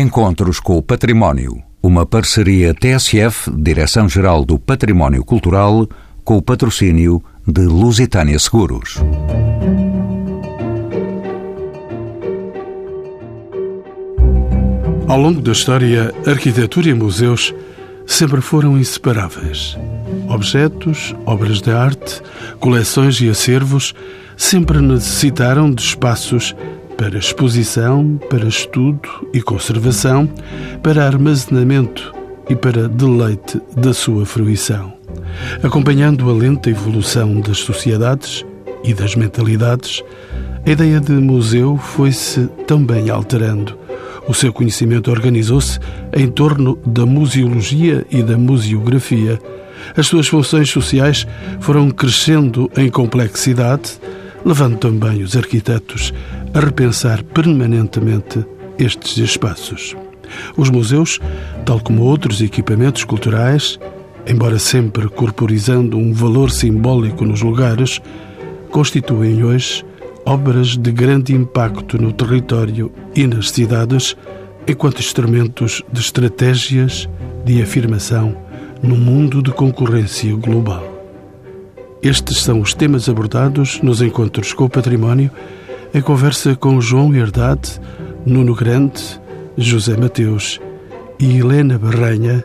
Encontros com o Património. Uma parceria TSF, Direção-Geral do Património Cultural, com o patrocínio de Lusitânia Seguros. Ao longo da história, arquitetura e museus sempre foram inseparáveis. Objetos, obras de arte, coleções e acervos sempre necessitaram de espaços para exposição, para estudo e conservação, para armazenamento e para deleite da sua fruição. Acompanhando a lenta evolução das sociedades e das mentalidades, a ideia de museu foi-se também alterando. O seu conhecimento organizou-se em torno da museologia e da museografia. As suas funções sociais foram crescendo em complexidade, levando também os arquitetos a repensar permanentemente estes espaços. Os museus, tal como outros equipamentos culturais, embora sempre corporizando um valor simbólico nos lugares, constituem hoje obras de grande impacto no território e nas cidades, enquanto instrumentos de estratégias de afirmação num mundo de concorrência global. Estes são os temas abordados nos encontros com o património em conversa com João Herdade, Nuno Grande, José Mateus e Helena Barranha,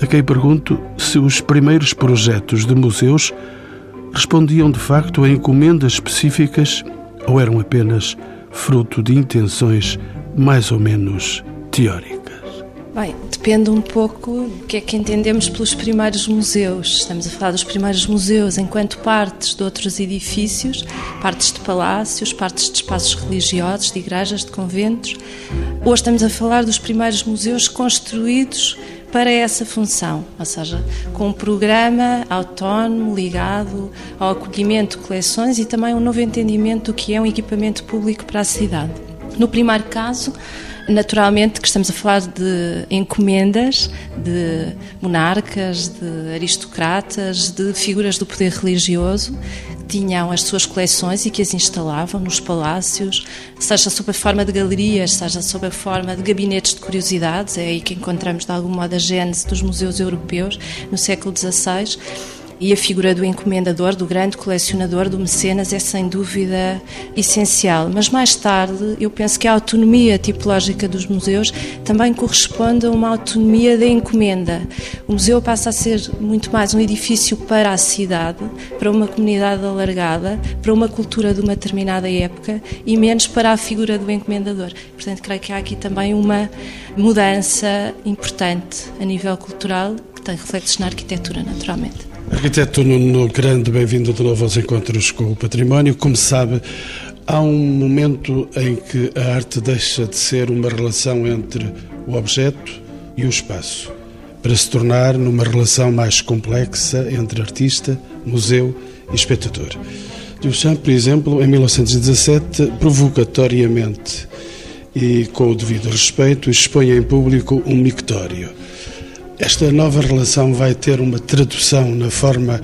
a quem pergunto se os primeiros projetos de museus respondiam de facto a encomendas específicas ou eram apenas fruto de intenções mais ou menos teóricas. Bem, depende um pouco do que é que entendemos pelos primeiros museus. Estamos a falar dos primeiros museus enquanto partes de outros edifícios, partes de palácios, partes de espaços religiosos, de igrejas, de conventos. Hoje estamos a falar dos primeiros museus construídos para essa função, ou seja, com um programa autónomo ligado ao acolhimento de coleções e também um novo entendimento do que é um equipamento público para a cidade. No primeiro caso, Naturalmente que estamos a falar de encomendas de monarcas, de aristocratas, de figuras do poder religioso. Que tinham as suas coleções e que as instalavam nos palácios, seja sob a forma de galerias, seja sob a forma de gabinetes de curiosidades, é aí que encontramos de algum modo a gênese dos museus europeus no século XVI e a figura do encomendador, do grande colecionador, do mecenas, é sem dúvida essencial. Mas mais tarde, eu penso que a autonomia tipológica dos museus também corresponde a uma autonomia da encomenda. O museu passa a ser muito mais um edifício para a cidade, para uma comunidade alargada, para uma cultura de uma determinada época e menos para a figura do encomendador. Portanto, creio que há aqui também uma mudança importante a nível cultural que tem reflexos na arquitetura, naturalmente. Arquiteto Nuno Grande, bem-vindo de novo aos Encontros com o Património. Como sabe, há um momento em que a arte deixa de ser uma relação entre o objeto e o espaço, para se tornar numa relação mais complexa entre artista, museu e espectador. Duchamp, por exemplo, em 1917, provocatoriamente e com o devido respeito, expõe em público um mictório esta nova relação vai ter uma tradução na forma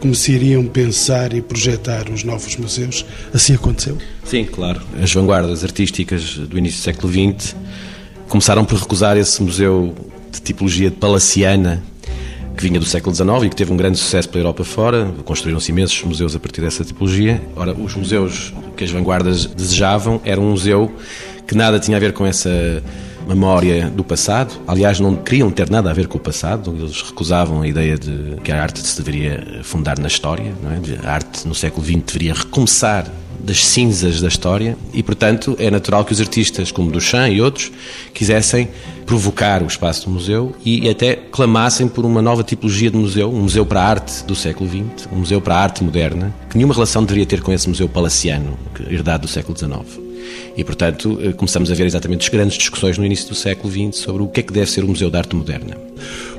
como se iriam pensar e projetar os novos museus? Assim aconteceu? Sim, claro. As vanguardas artísticas do início do século XX começaram por recusar esse museu de tipologia de palaciana que vinha do século XIX e que teve um grande sucesso pela Europa fora. Construíram-se imensos museus a partir dessa tipologia. Ora, os museus que as vanguardas desejavam eram um museu que nada tinha a ver com essa memória do passado. Aliás, não queriam ter nada a ver com o passado, eles recusavam a ideia de que a arte se deveria fundar na história, é? a arte no século XX deveria recomeçar das cinzas da história e, portanto, é natural que os artistas como Duchamp e outros quisessem provocar o espaço do museu e até clamassem por uma nova tipologia de museu, um museu para a arte do século XX, um museu para a arte moderna, que nenhuma relação deveria ter com esse museu palaciano, herdado do século XIX. E, portanto, eh, começamos a ver exatamente as grandes discussões no início do século XX sobre o que é que deve ser o Museu de Arte Moderna.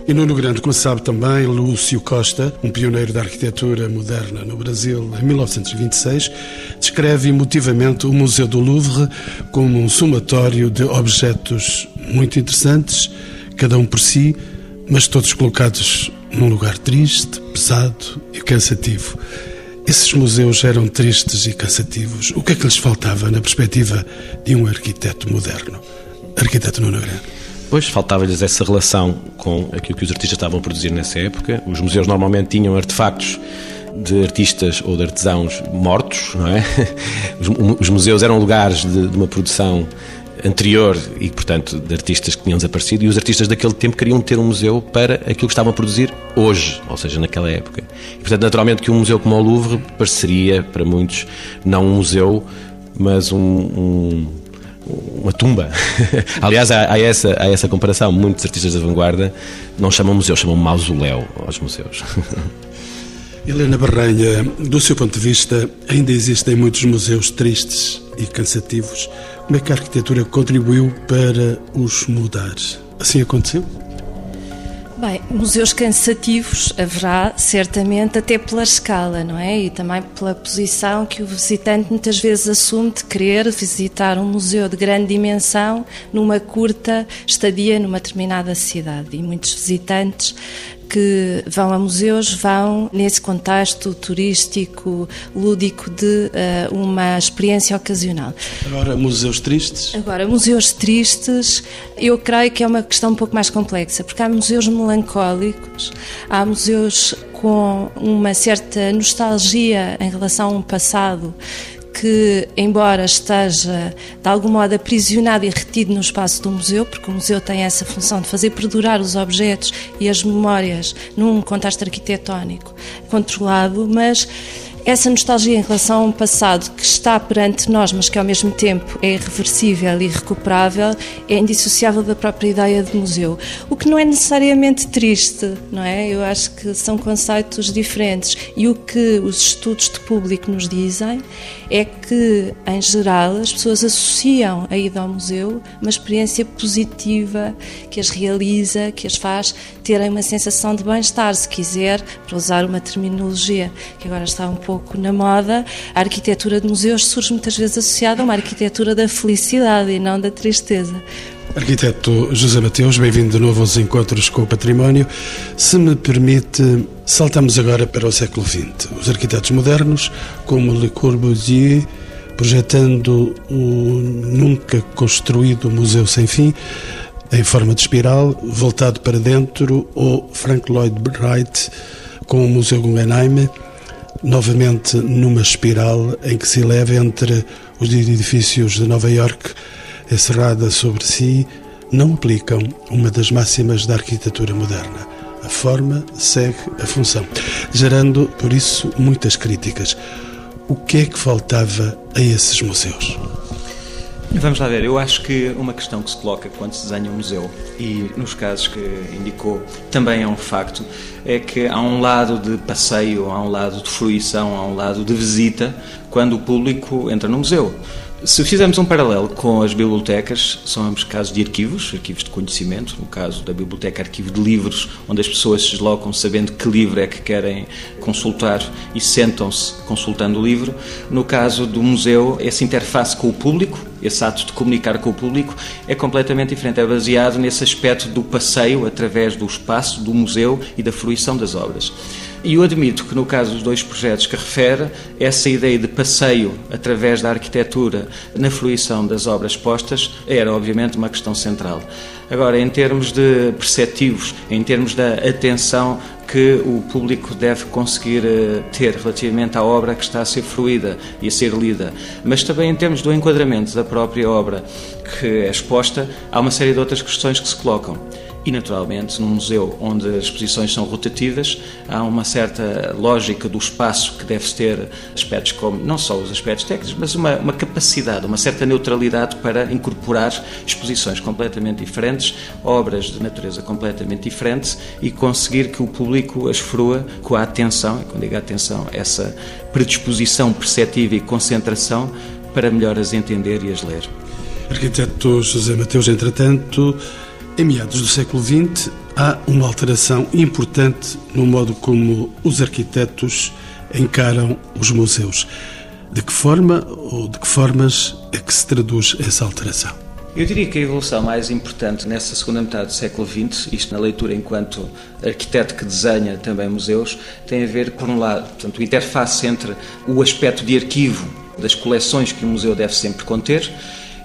E Nuno Grande, como sabe também, Lúcio Costa, um pioneiro da arquitetura moderna no Brasil em 1926, descreve emotivamente o Museu do Louvre como um somatório de objetos muito interessantes, cada um por si, mas todos colocados num lugar triste, pesado e cansativo. Esses museus eram tristes e cansativos. O que é que lhes faltava na perspectiva de um arquiteto moderno? arquiteto Nuno Grande? Pois, faltava-lhes essa relação com aquilo que os artistas estavam a produzir nessa época. Os museus normalmente tinham artefactos de artistas ou de artesãos mortos, não é? Os, museus eram lugares de, de, uma produção anterior e, portanto, de artistas que tinham desaparecido e os artistas daquele tempo queriam ter um museu para aquilo que estavam a produzir hoje, ou seja, naquela época. E, portanto, naturalmente que um museu como o Louvre pareceria, para muitos, não um museu, mas um, um uma tumba. Aliás, há, há, essa, há essa comparação. Muitos artistas da vanguarda não chamam museu, chamam mausoléu aos museus. Helena Barranha, do seu ponto de vista, ainda existem muitos museus tristes e cansativos. Como é que a arquitetura contribuiu para os mudar? Assim aconteceu? Bem, museus cansativos haverá certamente até pela escala, não é? E também pela posição que o visitante muitas vezes assume de querer visitar um museu de grande dimensão numa curta estadia numa determinada cidade. E muitos visitantes que vão a museus vão nesse contexto turístico, lúdico de uh, uma experiência ocasional. Agora, museus tristes? Agora, museus tristes, eu creio que é uma questão um pouco mais complexa, porque há museus melancólicos, há museus com uma certa nostalgia em relação a um passado que, embora esteja de algum modo aprisionado e retido no espaço do museu, porque o museu tem essa função de fazer perdurar os objetos e as memórias num contexto arquitetónico controlado, mas essa nostalgia em relação a um passado que está perante nós, mas que ao mesmo tempo é irreversível e irrecuperável, é indissociável da própria ideia de museu. O que não é necessariamente triste, não é? Eu acho que são conceitos diferentes. E o que os estudos de público nos dizem é que, em geral, as pessoas associam a ida ao museu uma experiência positiva que as realiza, que as faz terem uma sensação de bem-estar, se quiser, para usar uma terminologia que agora está um pouco pouco na moda, a arquitetura de museus surge muitas vezes associada a uma arquitetura da felicidade e não da tristeza. Arquiteto José Mateus, bem-vindo de novo aos Encontros com o Património. Se me permite, saltamos agora para o século XX. Os arquitetos modernos, como Le Corbusier, projetando o nunca construído Museu Sem Fim, em forma de espiral, voltado para dentro, ou Frank Lloyd Wright, com o Museu Guggenheim, novamente numa espiral em que se eleva entre os edifícios de Nova York, encerrada sobre si, não aplicam uma das máximas da arquitetura moderna. A forma segue a função, gerando, por isso, muitas críticas. O que é que faltava a esses museus? Vamos lá ver, eu acho que uma questão que se coloca quando se desenha um museu, e nos casos que indicou também é um facto, é que há um lado de passeio, há um lado de fruição, há um lado de visita quando o público entra no museu. Se fizermos um paralelo com as bibliotecas, são ambos casos de arquivos, arquivos de conhecimento, no caso da biblioteca, arquivo de livros, onde as pessoas se deslocam sabendo que livro é que querem consultar e sentam-se consultando o livro. No caso do museu, essa interface com o público, esse ato de comunicar com o público, é completamente diferente. É baseado nesse aspecto do passeio através do espaço, do museu e da fruição das obras. E eu admito que, no caso dos dois projetos que refere, essa ideia de passeio através da arquitetura na fruição das obras postas era, obviamente, uma questão central. Agora, em termos de perceptivos, em termos da atenção que o público deve conseguir eh, ter relativamente à obra que está a ser fruída e a ser lida, mas também em termos do enquadramento da própria obra que é exposta, há uma série de outras questões que se colocam. E, naturalmente, num museu onde as exposições são rotativas, há uma certa lógica do espaço que deve ter aspectos como, não só os aspectos técnicos, mas uma, uma capacidade, uma certa neutralidade para incorporar exposições completamente diferentes, obras de natureza completamente diferente e conseguir que o público as frua com a atenção, e quando digo atenção, essa predisposição perceptiva e concentração para melhor as entender e as ler. Arquiteto José Mateus, entretanto, em meados do século XX, há uma alteração importante no modo como os arquitetos encaram os museus. De que forma ou de que formas é que se traduz essa alteração? Eu diria que a evolução mais importante nessa segunda metade do século XX, isto na leitura enquanto arquiteto que desenha também museus, tem a ver, por um lado, portanto, a interface entre o aspecto de arquivo das coleções que o museu deve sempre conter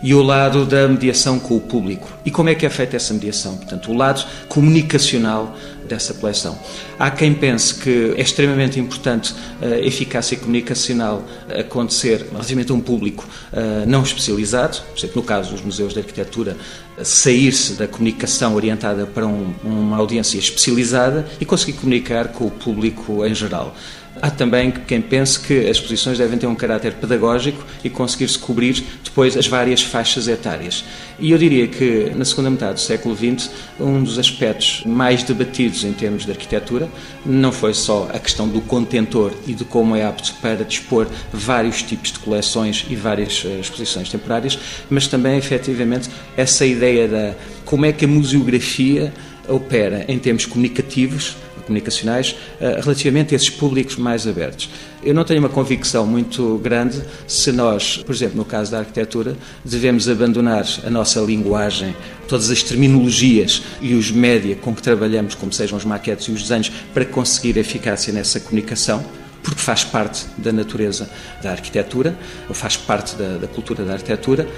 e o lado da mediação com o público. E como é que é feita essa mediação? Portanto, o lado comunicacional dessa coleção. Há quem pense que é extremamente importante a eficácia comunicacional acontecer relativamente a um público eh, não especializado, por exemplo, no caso dos museus de arquitetura, sair-se da comunicação orientada para um, uma audiência especializada e conseguir comunicar com o público em geral. Há também quem pense que as exposições devem ter um caráter pedagógico e conseguir-se cobrir depois as várias faixas etárias. E eu diria que na segunda metade do século XX, um dos aspectos mais debatidos em termos de arquitetura não foi só a questão do contentor e de como é apto para dispor vários tipos de coleções e várias eh, exposições temporárias, mas também efetivamente essa ideia da como é que a museografia opera em termos comunicativos comunicacionais eh, relativamente a esses públicos mais abertos. Eu não tenho uma convicção muito grande se nós, por exemplo, no caso da arquitetura, devemos abandonar a nossa linguagem, todas as terminologias e os média com que trabalhamos, como sejam os maquetes e os desenhos, para conseguir eficácia nessa comunicação porque faz parte da natureza da arquitetura, ou faz parte da, da cultura da arquitetura,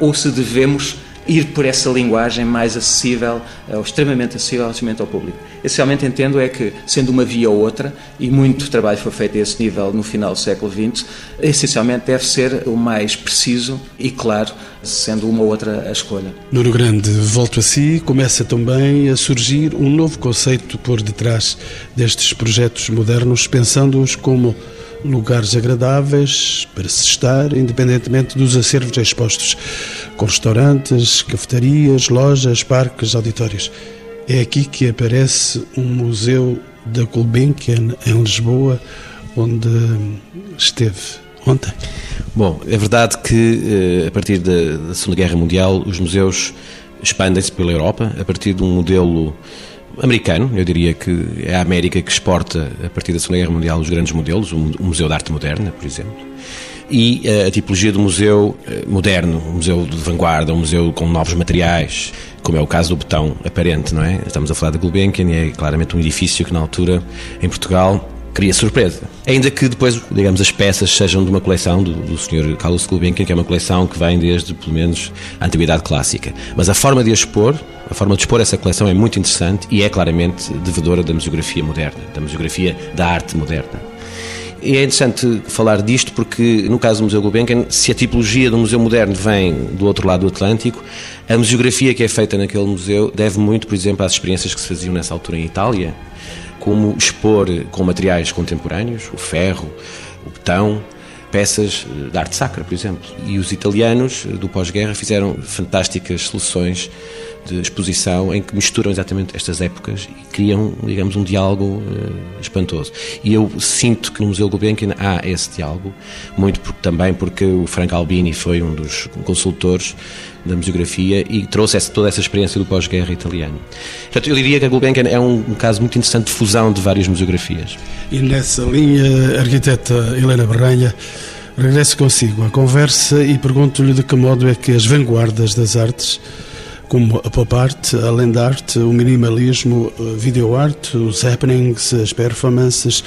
ou se devemos ir por essa linguagem mais acessível, eh, ou extremamente acessível ao público. Essencialmente entendo é que, sendo uma via ou outra, e muito trabalho foi feito a esse nível no final do século XX, essencialmente deve ser o mais preciso e claro, sendo uma ou outra a escolha. Nuno Grande, volto a si, começa também a surgir um novo conceito por detrás destes projetos modernos, pensando-os como lugares agradáveis para se estar, independentemente dos acervos expostos, com restaurantes, cafetarias, lojas, parques, auditórios. É aqui que aparece um museu da Gulbenkian, em Lisboa, onde esteve ontem. Bom, é verdade que eh, a partir da Segunda Guerra Mundial os museus expandem-se pela Europa a partir de um modelo americano, eu diria que é a América que exporta, a partir da Segunda Guerra Mundial, os grandes modelos, o Museu de Arte Moderna, por exemplo, e eh, a tipologia do museu eh, moderno, um museu de vanguarda, um museu com novos materiais, como é o caso do Betão aparente, não é? Estamos a falar da Gulbenkian e é claramente um edifício que na altura, em Portugal, cria surpresa. Ainda que depois, digamos, as peças sejam de uma coleção do, do Sr. Carlos Gulbenkian, que é uma coleção que vem desde, pelo menos, a Antiguidade Clássica. Mas a forma de expor, a forma de expor essa coleção é muito interessante e é claramente devedora da museografia moderna, da museografia da arte moderna. E é interessante falar disto porque, no caso do Museu Gulbenkian, se a tipologia do Museu Moderno vem do outro lado do Atlântico, a museografia que é feita naquele museu deve muito, por exemplo, às experiências que se faziam nessa altura em Itália, como expor com materiais contemporâneos, o ferro, o betão, peças de arte sacra, por exemplo. E os italianos do pós-guerra fizeram fantásticas soluções de exposição em que misturam exatamente estas épocas e criam, digamos, um diálogo uh, espantoso. E eu sinto que no Museu Gulbenkian há esse diálogo, muito por, também porque o Frank Albini foi um dos consultores da museografia e trouxe essa, toda essa experiência do pós-guerra italiano. Portanto, eu diria que a Gulbenkian é um, um, caso muito interessante de fusão de várias museografias. E nessa linha, a arquiteta Helena Barranha, regresso consigo à conversa e pergunto-lhe de que modo é que as vanguardas das artes como a pop art, a land art, o minimalismo, a video art, os happenings, as performances,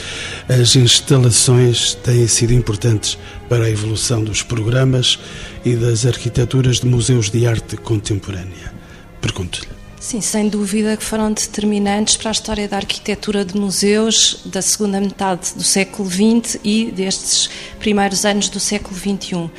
as instalações têm sido importantes para a evolução dos programas e das arquiteturas de museus de arte contemporânea. Pergunto-lhe. Sim, sem dúvida que foram determinantes para a história da arquitetura de museus da segunda metade do século XX e destes primeiros anos do século XXI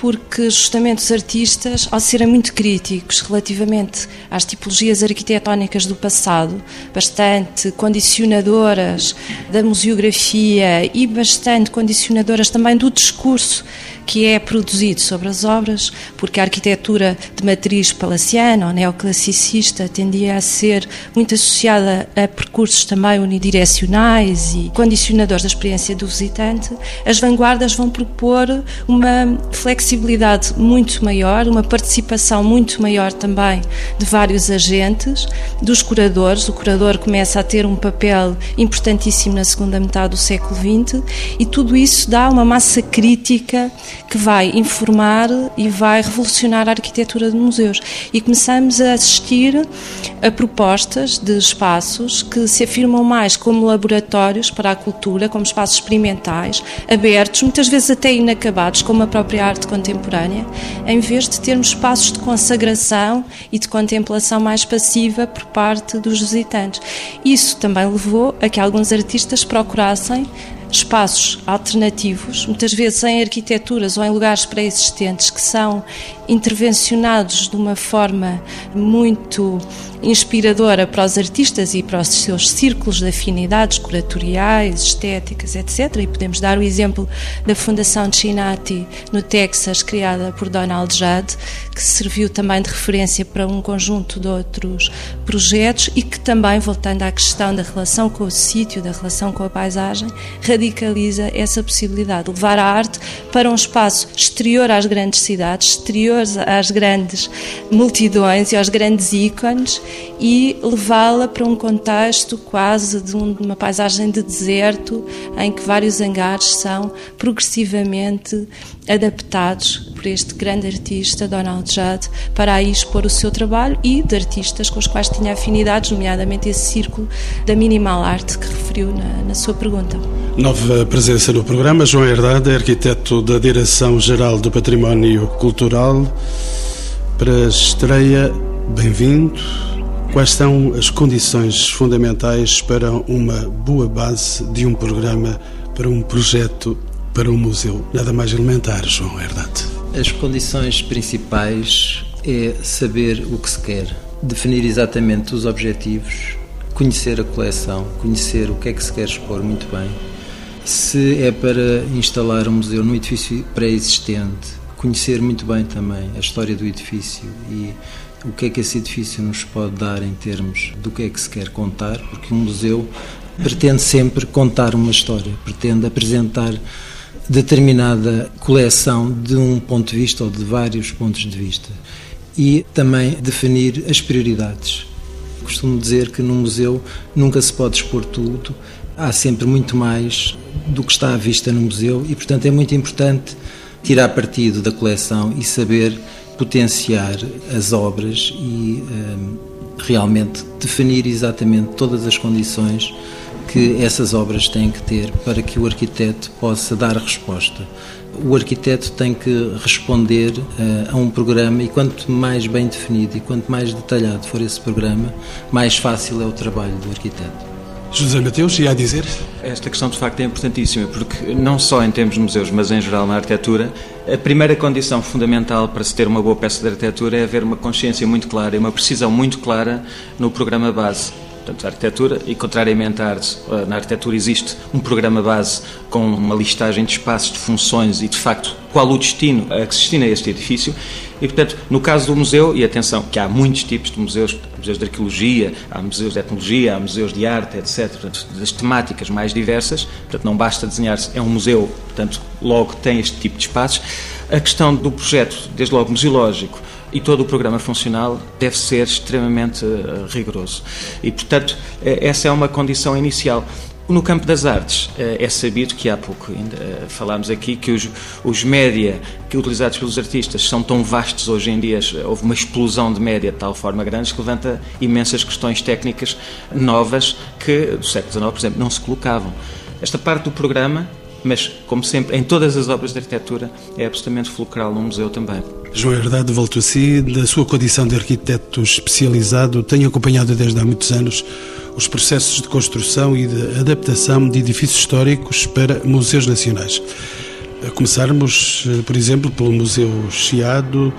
porque justamente os artistas, ao serem muito críticos relativamente às tipologias arquitetónicas do passado, bastante condicionadoras da museografia e bastante condicionadoras também do discurso que é produzido sobre as obras, porque a arquitetura de matriz palaciana ou neoclassicista tendia a ser muito associada a percursos também unidirecionais e condicionadores da experiência do visitante, as vanguardas vão propor uma flexibilidade muito maior, uma participação muito maior também de vários agentes, dos curadores. O curador começa a ter um papel importantíssimo na segunda metade do século XX e tudo isso dá uma massa crítica que vai informar e vai revolucionar a arquitetura de museus. E começamos a assistir a propostas de espaços que se afirmam mais como laboratórios para a cultura, como espaços experimentais, abertos, muitas vezes até inacabados, como a própria arte contemporânea, em vez de termos espaços de consagração e de contemplação mais passiva por parte dos visitantes. Isso também levou a que alguns artistas procurassem espaços alternativos, muitas vezes em arquiteturas ou em lugares pré-existentes, que são intervencionados de uma forma muito inspiradora para os artistas e para os seus círculos de afinidades curatoriais, estéticas, etc. E podemos dar o exemplo da Fundação Chinati no Texas, criada por Donald Judd, que serviu também de referência para um conjunto de outros projetos e que também, voltando à questão da relação com o sítio, da relação com a paisagem, radicaliza essa possibilidade de levar a arte para um espaço exterior às grandes cidades, exterior às grandes multidões e aos grandes ícones e levá-la para um contexto quase de, um, uma paisagem de deserto em que vários hangares são progressivamente adaptados por este grande artista, Donald Judd, para aí expor o seu trabalho e de artistas com os quais tinha afinidades, nomeadamente esse círculo da minimal arte que referiu na, na sua pergunta. Nova presença no programa, João Herdade, arquiteto da Direção-Geral do Património Cultural. Para a estreia, bem-vindo. Quais são as condições fundamentais para uma boa base de um programa, para um projeto, para um museu? Nada mais elementar, João Herdade. As condições principais é saber o que se quer, definir exatamente os objetivos, conhecer a coleção, conhecer o que é que se quer expor muito bem se é para instalar um museu num edifício pré-existente, conhecer muito bem também a história do edifício e o que é que esse edifício nos pode dar em termos do que é que se quer contar, porque um museu pretende sempre contar uma história, pretende apresentar determinada coleção de um ponto de vista ou de vários pontos de vista e também definir as prioridades. Costumo dizer que num museu nunca se pode expor tudo, há sempre muito mais do que está à vista no museu e, portanto, é muito importante tirar partido da coleção e saber potenciar as obras e um, realmente definir exatamente todas as condições que essas obras têm que ter para que o arquiteto possa dar resposta. O arquiteto tem que responder uh, a um programa e quanto mais bem definido e quanto mais detalhado for esse programa, mais fácil é o trabalho do arquiteto. José Mateus, ia a dizer? Esta questão de facto é importantíssima, porque não só em termos de museus, mas em geral na arquitetura, a primeira condição fundamental para se ter uma boa peça de arquitetura é haver uma consciência muito clara e uma precisão muito clara no programa base portanto, a arquitetura, e contrariamente à arte, eh, na arquitetura existe um programa base com uma listagem de espaços, de funções e, de facto, qual o destino a que se destina este edifício. E, portanto, no caso do museu, e atenção, que há muitos tipos de museus, museus de arqueologia, há museus de etnologia, há museus de arte, etc., portanto, das temáticas mais diversas, portanto, não basta desenhar-se, é um museu, portanto, logo tem este tipo de espaços. A questão do projeto, desde logo museológico, e todo o programa funcional deve ser extremamente uh, rigoroso. E, portanto, eh, essa é uma condição inicial. No campo das artes, eh, é sabido que há pouco ainda falámos aqui que os, os média que utilizados pelos artistas são tão vastos hoje em dia, houve uma explosão de média de tal forma grande que levanta imensas questões técnicas novas que do século XIX, por exemplo, não se colocavam. Esta parte do programa mas, como sempre, em todas as obras de arquitetura, é absolutamente fulcral no museu também. João Herdade, si, da sua condição de arquiteto especializado, tenho acompanhado desde há muitos anos os processos de construção e de adaptação de edifícios históricos para museus nacionais. A começarmos, eh, por exemplo, pelo Museu Chiado,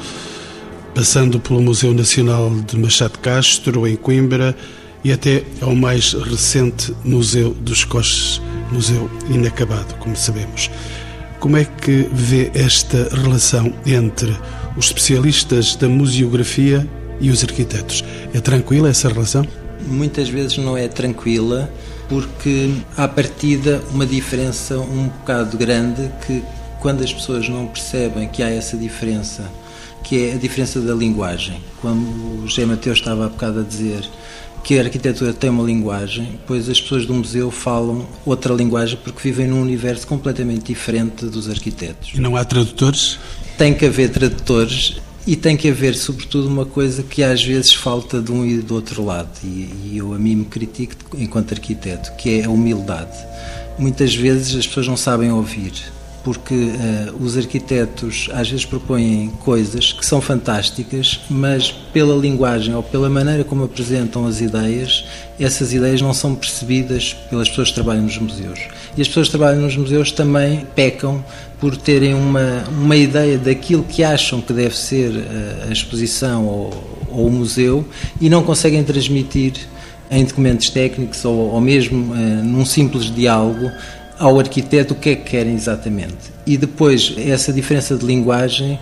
passando pelo Museu Nacional de Machado Castro, em Coimbra, e até ao mais recente Museu dos Coches museu inacabado, como sabemos. Como é que vê esta relação entre os especialistas da museografia e os arquitetos? É tranquila essa relação? Muitas vezes não é tranquila, porque há partida uma diferença um bocado grande que quando as pessoas não percebem que há essa diferença, que é a diferença da linguagem. Como o José Mateus estava há bocado a dizer, que a arquitetura tem uma linguagem, pois as pessoas do museu falam outra linguagem porque vivem num universo completamente diferente dos arquitetos. E não há tradutores? Tem que haver tradutores e tem que haver, sobretudo, uma coisa que às vezes falta de um e do outro lado, e, e eu a mim me critico enquanto arquiteto, que é a humildade. Muitas vezes as pessoas não sabem ouvir, porque uh, os arquitetos às vezes propõem coisas que são fantásticas, mas pela linguagem ou pela maneira como apresentam as ideias, essas ideias não são percebidas pelas pessoas que trabalham nos museus. E as pessoas que trabalham nos museus também pecam por terem uma, uma ideia daquilo que acham que deve ser a, a exposição ou, ou, o museu e não conseguem transmitir em documentos técnicos ou, ou mesmo uh, num simples diálogo ao arquiteto o que é que querem exatamente. E depois, essa diferença de linguagem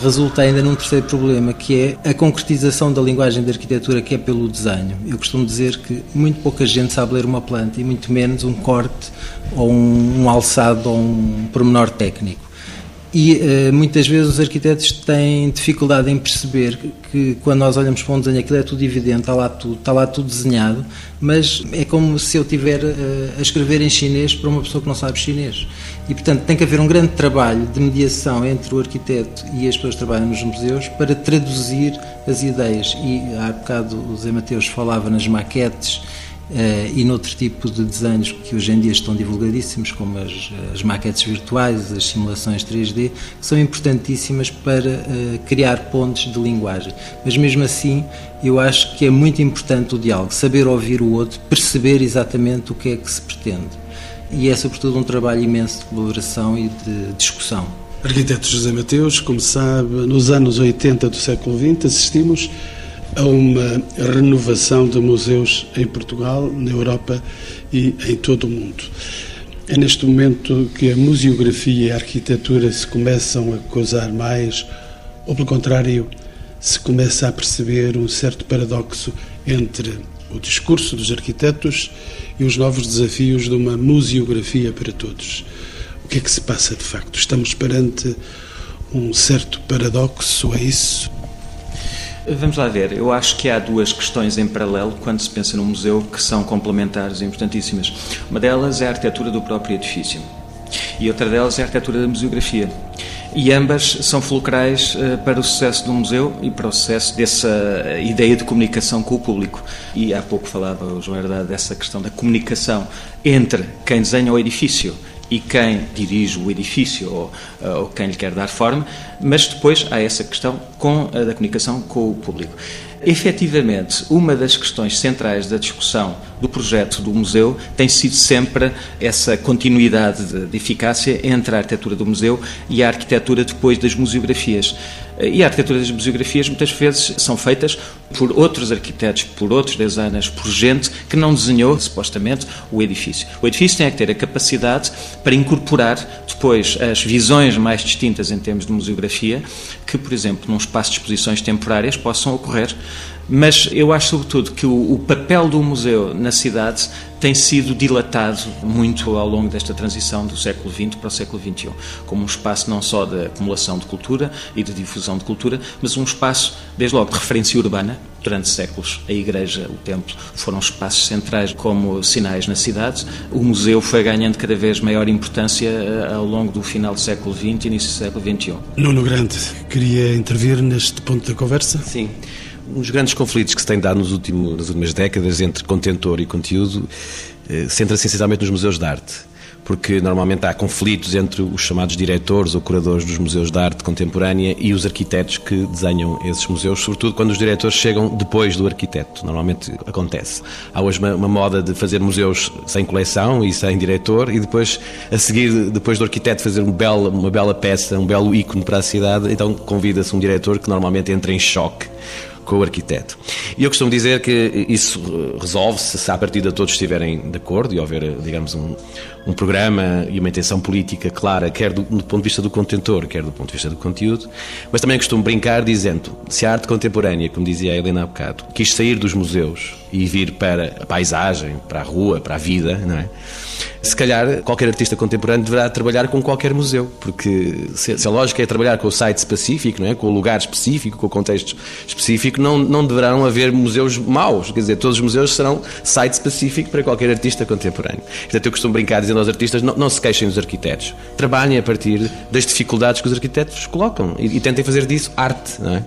resulta ainda num terceiro problema, que é a concretização da linguagem da arquitetura, que é pelo desenho. Eu costumo dizer que muito pouca gente sabe ler uma planta, e muito menos um corte, ou um, um alçado, ou um pormenor técnico. E uh, muitas vezes os arquitetos têm dificuldade em perceber que, quando nós olhamos para um desenho aquilo é tudo evidente, está lá tudo, está lá tudo desenhado, mas é como se eu estiver uh, a escrever em chinês para uma pessoa que não sabe chinês. E portanto tem que haver um grande trabalho de mediação entre o arquiteto e as pessoas que trabalham nos museus para traduzir as ideias. E há bocado o Zé Mateus falava nas maquetes e noutro tipo de desenhos que hoje em dia estão divulgadíssimos, como as, as maquetes virtuais, as simulações 3D, que são importantíssimas para uh, criar pontos de linguagem. Mas mesmo assim, eu acho que é muito importante o diálogo, saber ouvir o outro, perceber exatamente o que é que se pretende. E é, sobretudo, um trabalho imenso de colaboração e de discussão. Arquiteto José Mateus, como sabe, nos anos 80 do século XX assistimos a uma renovação de museus em Portugal, na Europa e em todo o mundo. É neste momento que a museografia e a arquitetura se começam a cruzar mais, ou pelo contrário, se começa a perceber um certo paradoxo entre o discurso dos arquitetos e os novos desafios de uma museografia para todos. O que é que se passa de facto? Estamos perante um certo paradoxo, é isso? Vamos lá ver, eu acho que há duas questões em paralelo quando se pensa no museu que são complementares e importantíssimas. Uma delas é a arquitetura do próprio edifício e outra delas é a arquitetura da museografia. E ambas são fulcrais uh, para o sucesso do museu e para o sucesso dessa ideia de comunicação com o público. E há pouco falava o João Herdade dessa questão da comunicação entre quem desenha o edifício e quem dirige o edifício ou, eh, ou, quem lhe quer dar forma, mas depois há essa questão com a da comunicação com o público. Efetivamente, uma das questões centrais da discussão do projeto do museu tem sido sempre essa continuidade de, de eficácia entre a arquitetura do museu e a arquitetura depois das museografias. E a arquitetura das museografias muitas vezes são feitas por outros arquitetos, por outros designers, por gente que não desenhou, supostamente, o edifício. O edifício tem que ter a capacidade para incorporar depois as visões mais distintas em termos de museografia, que, por exemplo, num espaço de exposições temporárias possam ocorrer mas eu acho, sobretudo, que o, o, papel do museu na cidade tem sido dilatado muito ao longo desta transição do século XX para o século XXI, como um espaço não só de acumulação de cultura e de difusão de cultura, mas um espaço, desde logo, de referência urbana. Durante séculos, a igreja, o templo, foram espaços centrais como sinais na cidade. O museu foi ganhando cada vez maior importância eh, ao longo do final do século XX e início do século XXI. Nuno Grande, queria intervir neste ponto da conversa? Sim. Um dos grandes conflitos que se tem dado nos últimos, nas últimas décadas entre contentor e conteúdo eh, centra-se essencialmente nos museus de arte porque normalmente há conflitos entre os chamados diretores ou curadores dos museus de arte contemporânea e os arquitetos que desenham esses museus, sobretudo quando os diretores chegam depois do arquiteto. Normalmente acontece. Há hoje uma, uma moda de fazer museus sem coleção e sem diretor e depois, a seguir, depois do arquiteto fazer uma bela, uma bela peça, um belo ícone para a cidade, então convida-se um diretor que normalmente entra em choque com o arquiteto. E eu costumo dizer que isso resolve-se se à partida todos estiverem de acordo e houver, digamos, um, um programa e uma intenção política clara, quer do, do, ponto de vista do contentor, quer do ponto de vista do conteúdo, mas também costumo brincar dizendo, se a arte contemporânea, como dizia a Helena há bocado, quis sair dos museus e vir para a paisagem, para a rua, para a vida, não é? Se calhar qualquer artista contemporâneo deverá trabalhar com qualquer museu, porque se, se a lógica é trabalhar com o site específico, não é? com o lugar específico, com o contexto específico, não, não deverão haver museus maus. Quer dizer, todos os museus serão site específico para qualquer artista contemporâneo. Portanto, eu costumo brincar dizendo aos artistas: não, não se queixem dos arquitetos. Trabalhem a partir das dificuldades que os arquitetos colocam e, e tentem fazer disso arte, não é?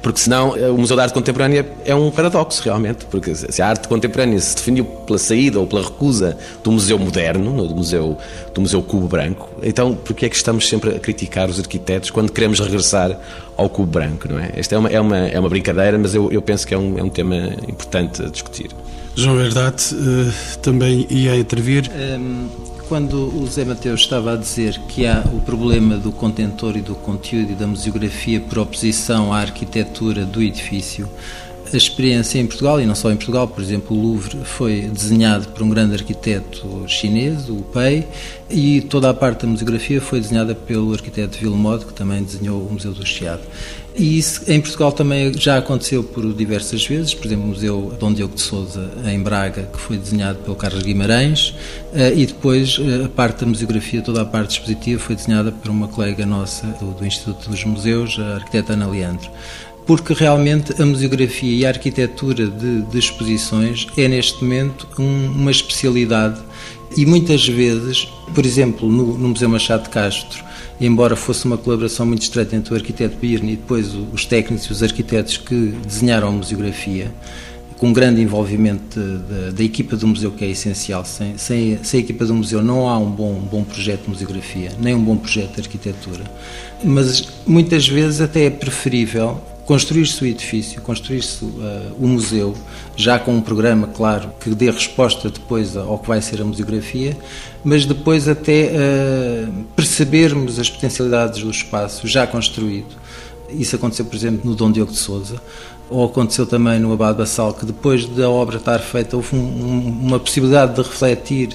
Porque senão eh, o Museu da Arte Contemporânea é um paradoxo, realmente, porque se a arte contemporânea se definiu pela saída ou pela recusa do museu moderno, do museu, do museu cubo branco, então por que é que estamos sempre a criticar os arquitetos quando queremos regressar ao cubo branco, não é? Esta é uma, é uma, é uma brincadeira, mas eu, eu penso que é um, é um tema importante a discutir. João Verdade uh, também ia intervir. Um, quando o Zé Mateus estava a dizer que há o problema do contentor e do conteúdo e da museografia por oposição à arquitetura do edifício, a experiência em Portugal, e não só em Portugal, por exemplo, o Louvre foi desenhado por um grande arquiteto chinês, o Pei, e toda a parte da museografia foi desenhada pelo arquiteto Villemode, que também desenhou o Museu do Chiado. E isso em Portugal também já aconteceu por diversas vezes, por exemplo, o Museu Dom Diogo de Souza em Braga, que foi desenhado pelo Carlos Guimarães, eh, e depois eh, a parte da museografia, toda a parte expositiva, foi desenhada por uma colega nossa do, do Instituto dos Museus, a arquiteta Ana Leandro porque realmente a museografia e a arquitetura de, de exposições é neste momento um, uma especialidade e muitas vezes, por exemplo, no, no, Museu Machado de Castro, embora fosse uma colaboração muito estreita entre o arquiteto Birne e depois os técnicos e os arquitetos que desenharam a museografia, com um grande envolvimento da equipa do museu, que é essencial. Sem, sem, sem, a equipa do museu não há um bom, um bom projeto de museografia, nem um bom projeto de arquitetura. Mas muitas vezes até é preferível construir-se o edifício, construir-se uh, o museu, já com um programa, claro, que dê resposta depois ao que vai ser a museografia, mas depois até uh, percebermos as potencialidades do espaço já construído. Isso aconteceu, por exemplo, no Dom Diogo de Souza, ou aconteceu também no Abade Bassal, que depois da obra estar feita houve um, um, uma possibilidade de refletir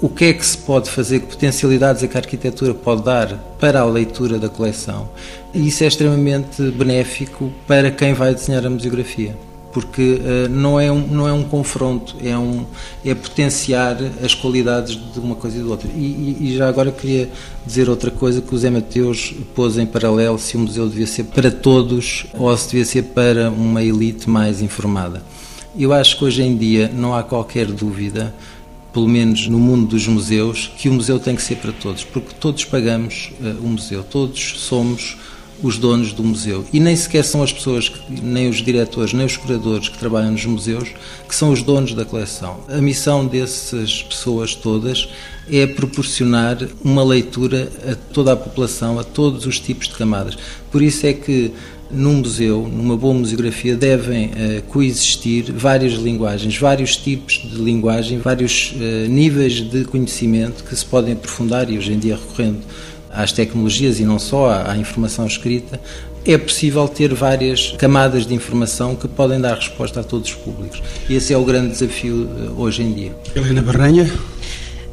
o que é que se pode fazer, que potencialidades é que a arquitetura pode dar para a leitura da coleção. E isso é extremamente benéfico para quem vai desenhar a museografia, porque uh, não, é um, não é um confronto, é, um, é potenciar as qualidades de uma coisa e do outro. E, e, e já agora queria dizer outra coisa que o Zé Mateus pôs em paralelo se o museu devia ser para todos ou se devia ser para uma elite mais informada. Eu acho que hoje em dia não há qualquer dúvida pelo menos no mundo dos museus, que o museu tem que ser para todos, porque todos pagamos uh, o museu, todos somos os donos do museu. E nem sequer são as pessoas, nem os diretores, nem os curadores que trabalham nos museus, que são os donos da coleção. A missão dessas pessoas todas é proporcionar uma leitura a toda a população, a todos os tipos de camadas. Por isso é que num museu, numa boa museografia, devem uh, coexistir várias linguagens, vários tipos de linguagem, vários uh, níveis de conhecimento que se podem aprofundar e hoje em dia recorrendo às tecnologias e não só à, à informação escrita, é possível ter várias camadas de informação que podem dar resposta a todos os públicos. E esse é o grande desafio uh, hoje em dia. Helena Barranha.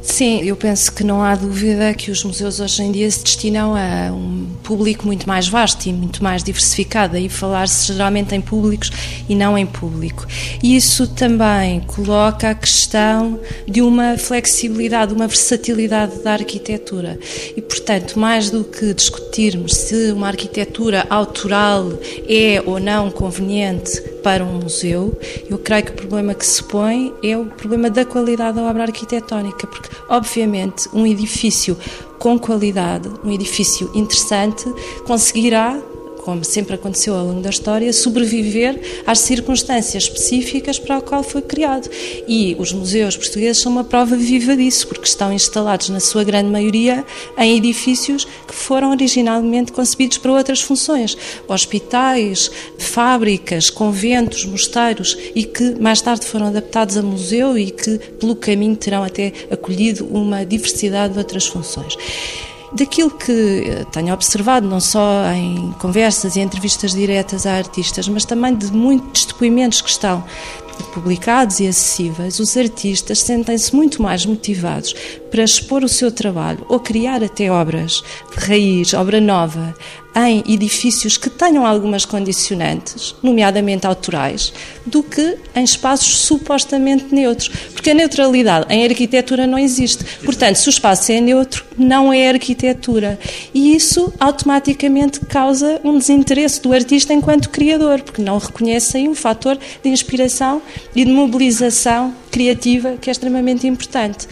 Sim, eu penso que não há dúvida que os museus hoje em dia se destinam a um público muito mais vasto e muito mais diversificado, e falar-se geralmente em públicos e não em público. Isso também coloca a questão de uma flexibilidade, uma versatilidade da arquitetura. E, portanto, mais do que discutirmos se uma arquitetura autoral é ou não conveniente para um museu, eu creio que o problema que se põe é o problema da qualidade da obra arquitetónica, porque, obviamente, um edifício com qualidade, um edifício interessante, conseguirá como sempre aconteceu ao longo da história, sobreviver às circunstâncias específicas para a qual foi criado. E os museus portugueses são uma prova viva disso, porque estão instalados, na sua grande maioria, em edifícios que foram originalmente concebidos para outras funções. Hospitais, fábricas, conventos, mosteiros, e que mais tarde foram adaptados a museu e que, pelo caminho, terão até acolhido uma diversidade de outras funções. Daquilo que eh, tenho observado, não só em conversas e entrevistas diretas a artistas, mas também de muitos depoimentos que estão publicados e acessíveis, os artistas sentem-se muito mais motivados para expor o seu trabalho ou criar até obras de raiz, obra nova, em edifícios que tenham algumas condicionantes, nomeadamente autorais, do que em espaços supostamente neutros. Porque a neutralidade em arquitetura não existe. Portanto, se o espaço é neutro, não é arquitetura. E isso automaticamente causa um desinteresse do artista enquanto criador, porque não reconhece aí um fator de inspiração e de mobilização criativa que é extremamente importante.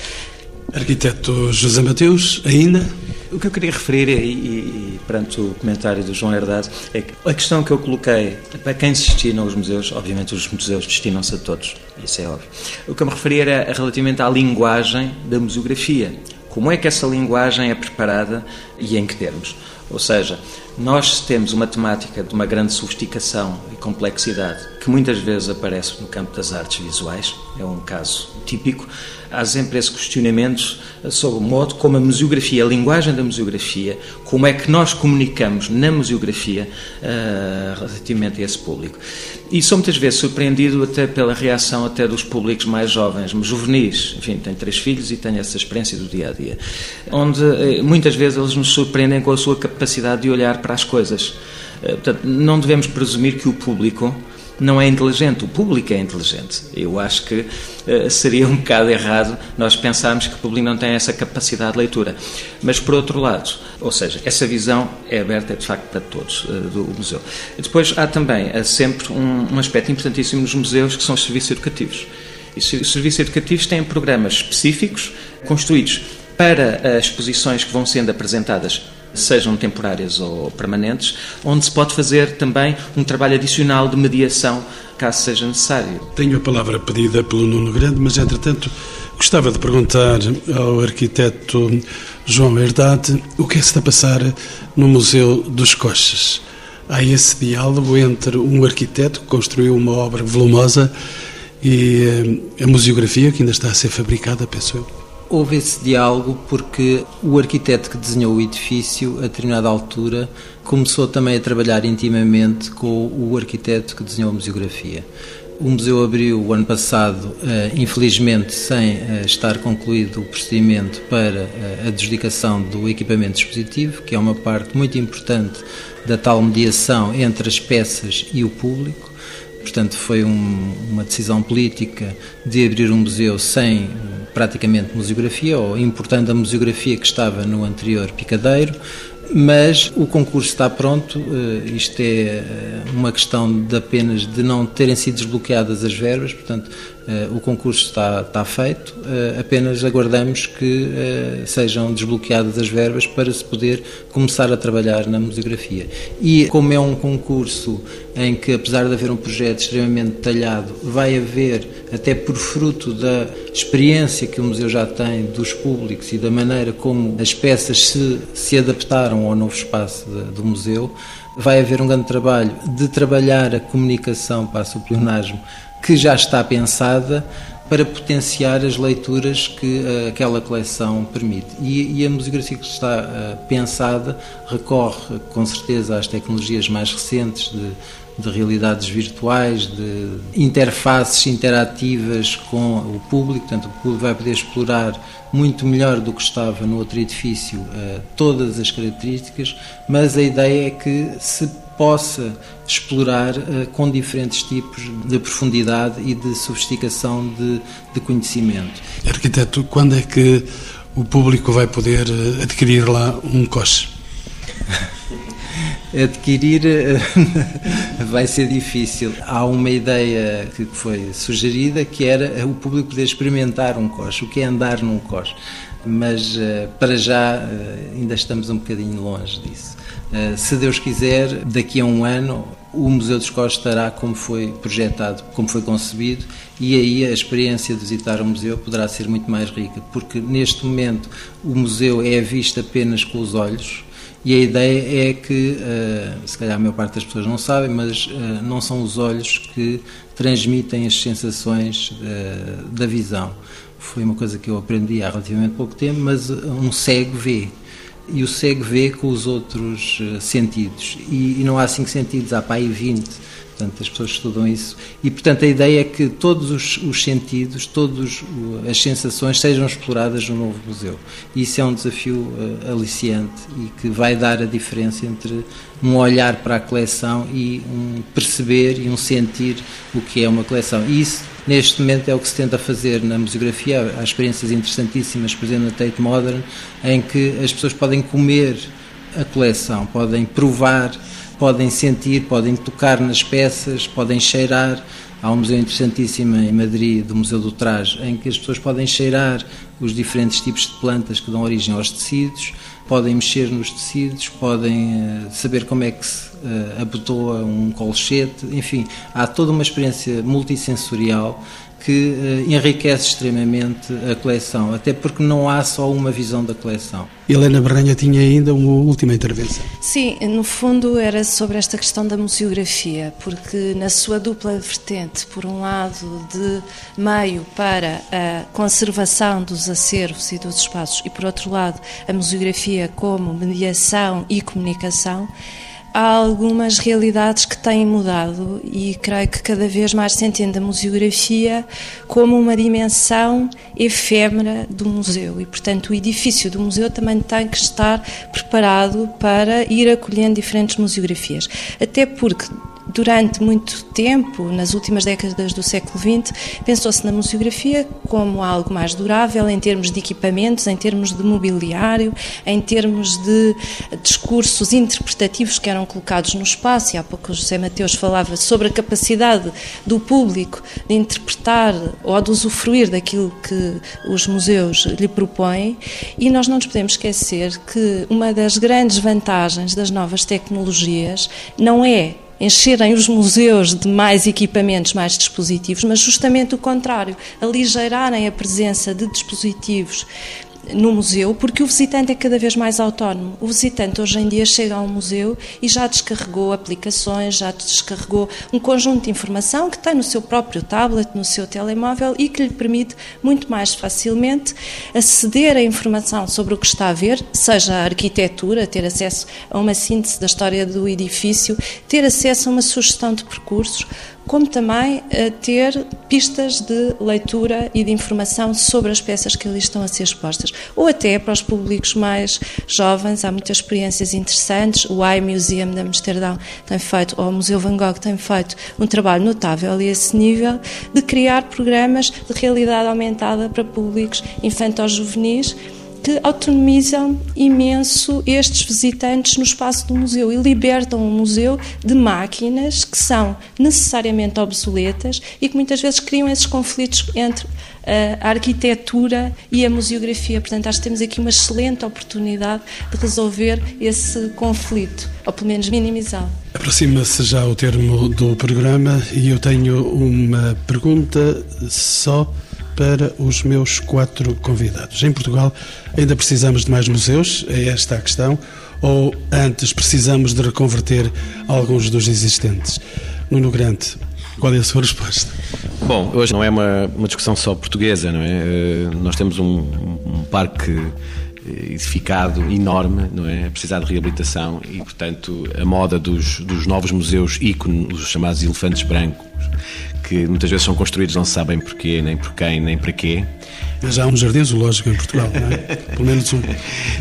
Arquiteto José Mateus, ainda? O que eu queria referir, e, e, perante o comentário do João Herdade, é que a questão que eu coloquei, para quem se destina aos museus, obviamente os museus destinam-se a todos, isso é óbvio. O que eu me referia era relativamente à linguagem da museografia. Como é que essa linguagem é preparada e em que termos? Ou seja, nós temos uma temática de uma grande sofisticação e complexidade que muitas vezes aparece no campo das artes visuais, é um caso típico. Há sempre esse questionamento sobre o modo como a museografia, a linguagem da museografia, como é que nós comunicamos na museografia uh, relativamente a esse público. E sou muitas vezes surpreendido até pela reação até dos públicos mais jovens, juvenis, enfim, tenho três filhos e tenho essa experiência do dia a dia, onde eh, muitas vezes eles nos surpreendem com a sua capacidade de olhar para as coisas. Uh, portanto, não devemos presumir que o público não é inteligente, o público é inteligente. Eu acho que uh, seria um bocado errado nós pensarmos que o público não tem essa capacidade de leitura. Mas, por outro lado, ou seja, essa visão é aberta de facto para todos uh, do museu. Depois há também há sempre um, um aspecto importantíssimo nos museus que são os serviços educativos. E os serviços educativos têm programas específicos construídos para as exposições que vão sendo apresentadas sejam temporárias ou permanentes, onde se pode fazer também um trabalho adicional de mediação, caso seja necessário. Tenho a palavra pedida pelo Nuno Grande, mas entretanto gostava de perguntar ao arquiteto João Herdade o que é que está a passar no Museu dos Coches. Há esse diálogo entre um arquiteto que construiu uma obra volumosa e eh, a museografia que ainda está a ser fabricada, penso eu. Houve esse diálogo porque o arquiteto que desenhou o edifício, a determinada altura, começou também a trabalhar intimamente com o arquiteto que desenhou a museografia. O museu abriu o ano passado, eh, infelizmente sem eh, estar concluído o procedimento para eh, a adjudicação do equipamento dispositivo, que é uma parte muito importante da tal mediação entre as peças e o público. Portanto, foi um, uma decisão política de abrir um museu sem praticamente museografia, ou importando a museografia que estava no anterior picadeiro, mas o concurso está pronto, eh, isto é eh, uma questão de apenas de não terem sido desbloqueadas as verbas, portanto o concurso está, está feito, apenas aguardamos que sejam desbloqueadas as verbas para se poder começar a trabalhar na museografia. E como é um concurso em que, apesar de haver um projeto extremamente detalhado, vai haver, até por fruto da experiência que o museu já tem dos públicos e da maneira como as peças se, se adaptaram ao novo espaço de, do museu, vai haver um grande trabalho de trabalhar a comunicação, para o pleonasmo, que já está pensada para potenciar as leituras que uh, aquela coleção permite. E, e, a museografia que está uh, pensada recorre com certeza às tecnologias mais recentes de, de realidades virtuais, de interfaces interativas com o público, portanto, o público vai poder explorar muito melhor do que estava no outro edifício uh, todas as características, mas a ideia é que se possa explorar uh, com diferentes tipos de profundidade e de sofisticação de, de conhecimento. Arquiteto, quando é que o público vai poder eh, adquirir lá um coche? adquirir eh, vai ser difícil. Há uma ideia que foi sugerida que era o público poder experimentar um coche, o que é andar num coche. Mas para já ainda estamos um bocadinho longe disso. Se Deus quiser, daqui a um ano o Museu dos Coches estará como foi projetado, como foi concebido, e aí a experiência de visitar o museu poderá ser muito mais rica, porque neste momento o museu é visto apenas com os olhos, e a ideia é que, uh, se calhar a maior parte das pessoas não sabem, mas uh, não são os olhos que transmitem as sensações da visão. Foi uma coisa que eu aprendi há relativamente pouco tempo, mas um cego vê. E o cego vê com os outros sentidos. E, e, não há cinco sentidos, há aí 20 Portanto, as pessoas estudam isso. E, portanto, a ideia é que todos os, os sentidos, todas as sensações sejam exploradas no novo museu. E isso é um desafio uh, aliciante e que vai dar a diferença entre um olhar para a coleção e um perceber e um sentir o que é uma coleção. E isso, neste momento, é o que se tenta fazer na museografia. Há experiências interessantíssimas, por exemplo, na Tate Modern, em que as pessoas podem comer a coleção, podem provar podem sentir, podem tocar nas peças, podem cheirar. Há um museu interessantíssimo em Madrid, do Museu do Traje, em que as pessoas podem cheirar os diferentes tipos de plantas que dão origem aos tecidos, podem mexer nos tecidos, podem uh, saber como é que se uh, abotoa um colchete, enfim, há toda uma experiência multissensorial que uh, enriquece extremamente a coleção, até porque não há só uma visão da coleção. Helena Barranha tinha ainda uma última intervenção. Sim, no fundo era sobre esta questão da museografia, porque na sua dupla vertente, por um lado de meio para a conservação dos acervos e dos espaços e por outro lado a museografia como mediação e comunicação, há algumas realidades que têm mudado e creio que cada vez mais se entende a museografia como uma dimensão efêmera do museu e, portanto, o edifício do museu também tem que estar preparado para ir acolhendo diferentes museografias. Até porque durante muito tempo, nas últimas décadas do século XX, pensou-se na museografia como algo mais durável em termos de equipamentos, em termos de mobiliário, em termos de discursos interpretativos que eram colocados no espaço. E há pouco o José Mateus falava sobre a capacidade do público de interpretar ou de usufruir daquilo que os museus lhe propõem. E nós não nos podemos esquecer que uma das grandes vantagens das novas tecnologias não é encherem os museus de mais equipamentos, mais dispositivos, mas justamente o contrário, aligeirarem a presença de dispositivos no museu, porque o visitante é cada vez mais autónomo. O visitante hoje em dia chega a um museu e já descarregou aplicações, já descarregou um conjunto de informação que tem no seu próprio tablet, no seu telemóvel e que lhe permite muito mais facilmente aceder à informação sobre o que está a ver, seja a arquitetura, ter acesso a uma síntese da história do edifício, ter acesso a uma sugestão de percursos, como também a ter pistas de leitura e de informação sobre as peças que ali estão a ser expostas. Ou até para os públicos mais jovens, há muitas experiências interessantes. O iMuseum de Amsterdão tem feito, ou o Museu Van Gogh tem feito um trabalho notável a esse nível de criar programas de realidade aumentada para públicos infantos-juvenis que autonomizam imenso estes visitantes no espaço do museu e libertam o museu de máquinas que são necessariamente obsoletas e que muitas vezes criam esses conflitos entre eh, a arquitetura e a museografia. Portanto, acho que temos aqui uma excelente oportunidade de resolver esse conflito, ou pelo menos minimizá-lo. Aproxima-se já o termo do programa e eu tenho uma pergunta só para os meus quatro convidados. Em Portugal ainda precisamos de mais museus? É esta a questão? Ou antes precisamos de reconverter alguns dos existentes? Nuno Grande, qual é a sua resposta? Bom, hoje não é uma, uma discussão só portuguesa, não é? Eh, nós temos um, um parque edificado enorme, não é? Precisar de reabilitação e, portanto, a moda dos, dos novos museus ícone, os chamados elefantes brancos, que muitas vezes são construídos não sabem porquê, nem por quem, nem para quê. Já há um jardim zoológico em Portugal, não é? Pelo menos um.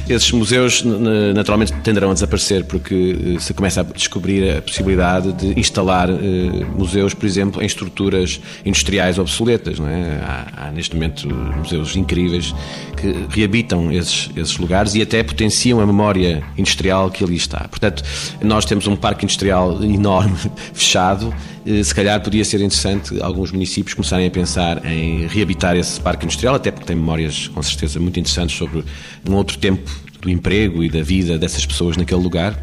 Esses museus naturalmente tenderão a desaparecer porque eh, se começa a descobrir a possibilidade de instalar uh, museus, por exemplo, em estruturas industriais obsoletas. Não é? há, há, neste momento museus incríveis que reabitam esses, esses lugares e até potenciam a memória industrial que ali está. Portanto, nós temos um parque industrial enorme, fechado, eh, se calhar podia ser interessante alguns municípios começarem a pensar em reabitar esse parque industrial, até porque tem memórias com certeza muito interessantes sobre um outro tempo do emprego e da vida dessas pessoas naquele lugar.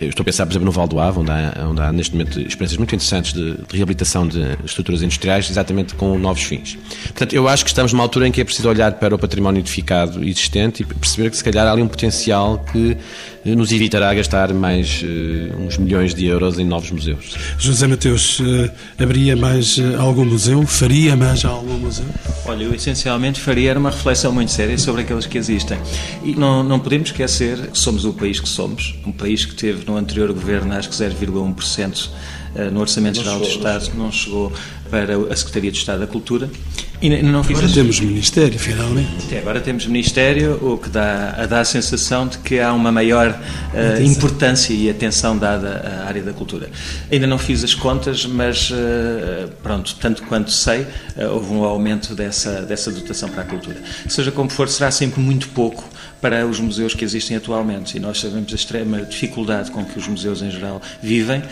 Eu estou a pensar, por exemplo, no Val do Ave, onde há, onde há neste momento experiências muito interessantes de, de, reabilitação de estruturas industriais, exatamente com novos fins. Portanto, eu acho que estamos numa altura em que é preciso olhar para o património edificado existente e perceber que se calhar há ali um potencial que nos evitará gastar mais uh, uns milhões de euros em novos museus. José Mateus, uh, haveria mais uh, algum museu? Faria mais algum museu? Olha, eu essencialmente faria uma reflexão muito séria sobre aqueles que existem. E não, não podemos esquecer que somos o país que somos, um país que teve no anterior governo acho que 0,1% eh, no Orçamento Geral do Estado, não chegou para a Secretaria de Estado da Cultura. E não fiz agora temos Ministério, finalmente. Até agora temos Ministério, o que dá, dá a sensação de que há uma maior uh, importância e atenção dada à área da cultura. Ainda não fiz as contas, mas uh, pronto, tanto quanto sei, uh, houve um aumento dessa, dessa dotação para a cultura. Seja como for, será sempre muito pouco para os museus que existem atualmente e nós sabemos a extrema dificuldade com que os museus em geral vivem.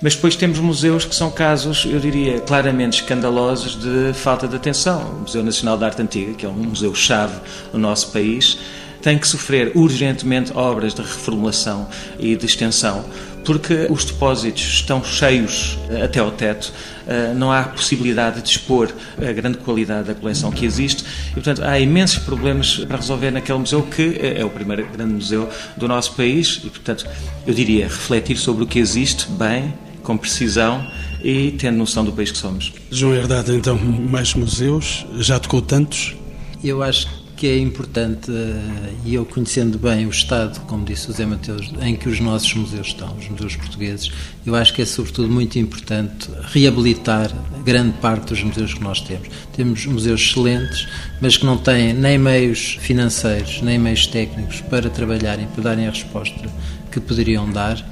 Mas depois temos museus que são casos, eu diria, claramente escandalosos de falta de atenção. O Museu Nacional de Arte Antiga, que é um museu-chave no nosso país, tem que sofrer urgentemente obras de reformulação e de extensão, porque os depósitos estão cheios eh, até ao teto, eh, não há possibilidade de expor a grande qualidade da coleção que existe e, portanto, há imensos problemas para resolver naquele museu que é o primeiro grande museu do nosso país e, portanto, eu diria refletir sobre o que existe bem, com precisão e tendo noção do país que somos. João Herdade, então, mais museus, já tocou tantos? Eu acho que é importante, eh, e eu conhecendo bem o estado, como disse o Zé Mateus, em que os nossos museus estão, os museus portugueses, eu acho que é sobretudo muito importante reabilitar grande parte dos museus que nós temos. Temos museus excelentes, mas que não têm nem meios financeiros, nem meios técnicos para trabalharem, para darem a resposta que poderiam dar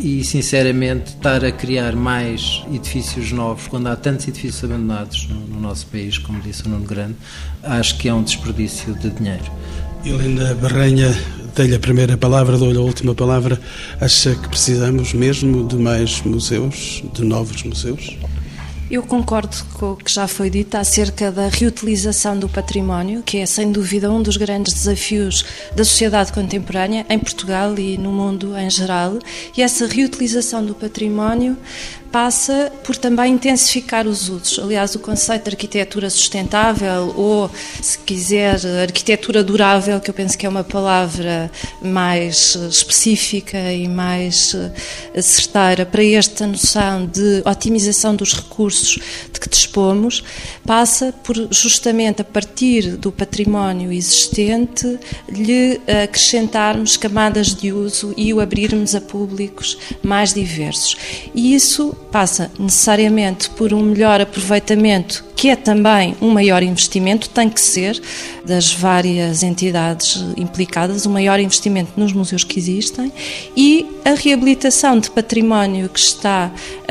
e sinceramente estar a criar mais edifícios novos quando há tantos edifícios abandonados no, no nosso país, como disse o Nuno Grande, acho que é um desperdício de dinheiro. Helena Barrenha, dei-lhe a primeira palavra, dou-lhe a última palavra. Acha que precisamos mesmo de mais museus, de novos museus? Eu concordo com o que já foi dito acerca da reutilização do património, que é sem dúvida um dos grandes desafios da sociedade contemporânea em Portugal e no mundo em geral. E essa reutilização do património passa por também intensificar os usos. Aliás, o conceito de arquitetura sustentável, ou, se quiser, arquitetura durável, que eu penso que é uma palavra mais específica e mais eh, certeira para esta noção de otimização dos recursos de que dispomos, passa por justamente a partir do património existente lhe acrescentarmos camadas de uso e o abrirmos a públicos mais diversos. E isso passa necessariamente por um melhor aproveitamento, que é também um maior investimento, tem que ser, das várias entidades implicadas, um maior investimento nos museus que existem e a reabilitação de património que está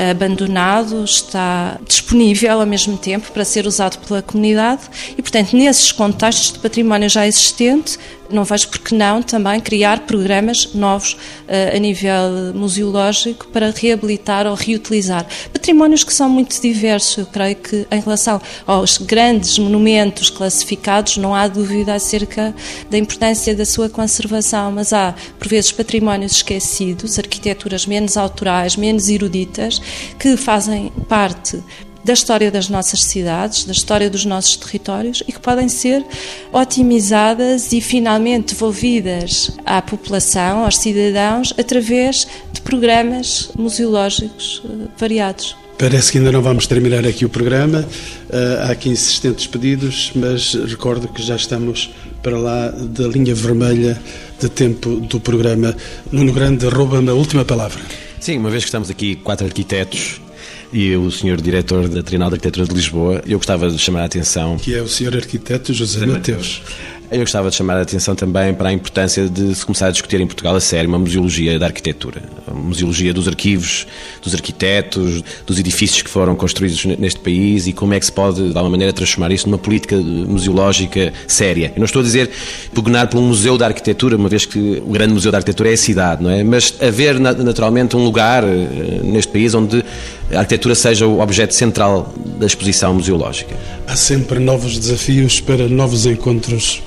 abandonado, está disponível ao mesmo tempo para ser usado pela comunidade e, portanto, nesses contextos de património já existente, não vejo por que não também criar programas novos uh, a nível museológico para reabilitar ou reutilizar. Patrimónios que são muito diversos, eu creio que em relação aos grandes monumentos classificados, não há dúvida acerca da importância da sua conservação, mas há, por vezes, patrimónios esquecidos, arquiteturas menos autorais, menos eruditas, que fazem parte da história das nossas cidades, da história dos nossos territórios e que podem ser otimizadas e finalmente devolvidas à população, aos cidadãos, através de programas museológicos eh, variados. Parece que ainda não vamos terminar aqui o programa. Eh, há aqui insistentes pedidos, mas recordo que já estamos para lá da linha vermelha de tempo do programa. Nuno Grande, rouba-me a última palavra. Sim, uma vez que estamos aqui quatro arquitetos e o senhor diretor da Trinal de Arquitetura de Lisboa, eu gostava de chamar a atenção. Que é o senhor arquiteto José Mateus. Eu gostava de chamar a atenção também para a importância de se começar a discutir em Portugal a sério uma museologia da arquitetura, uma museologia dos arquivos, dos arquitetos, dos edifícios que foram construídos neste país e como é que se pode, de alguma maneira, transformar isso numa política museológica séria. Eu não estou a dizer pugnar por um museu da arquitetura, uma vez que o grande museu da arquitetura é a cidade, não é? Mas haver naturalmente um lugar eh, neste país onde a arquitetura seja o objeto central da exposição museológica. Há sempre novos desafios para novos encontros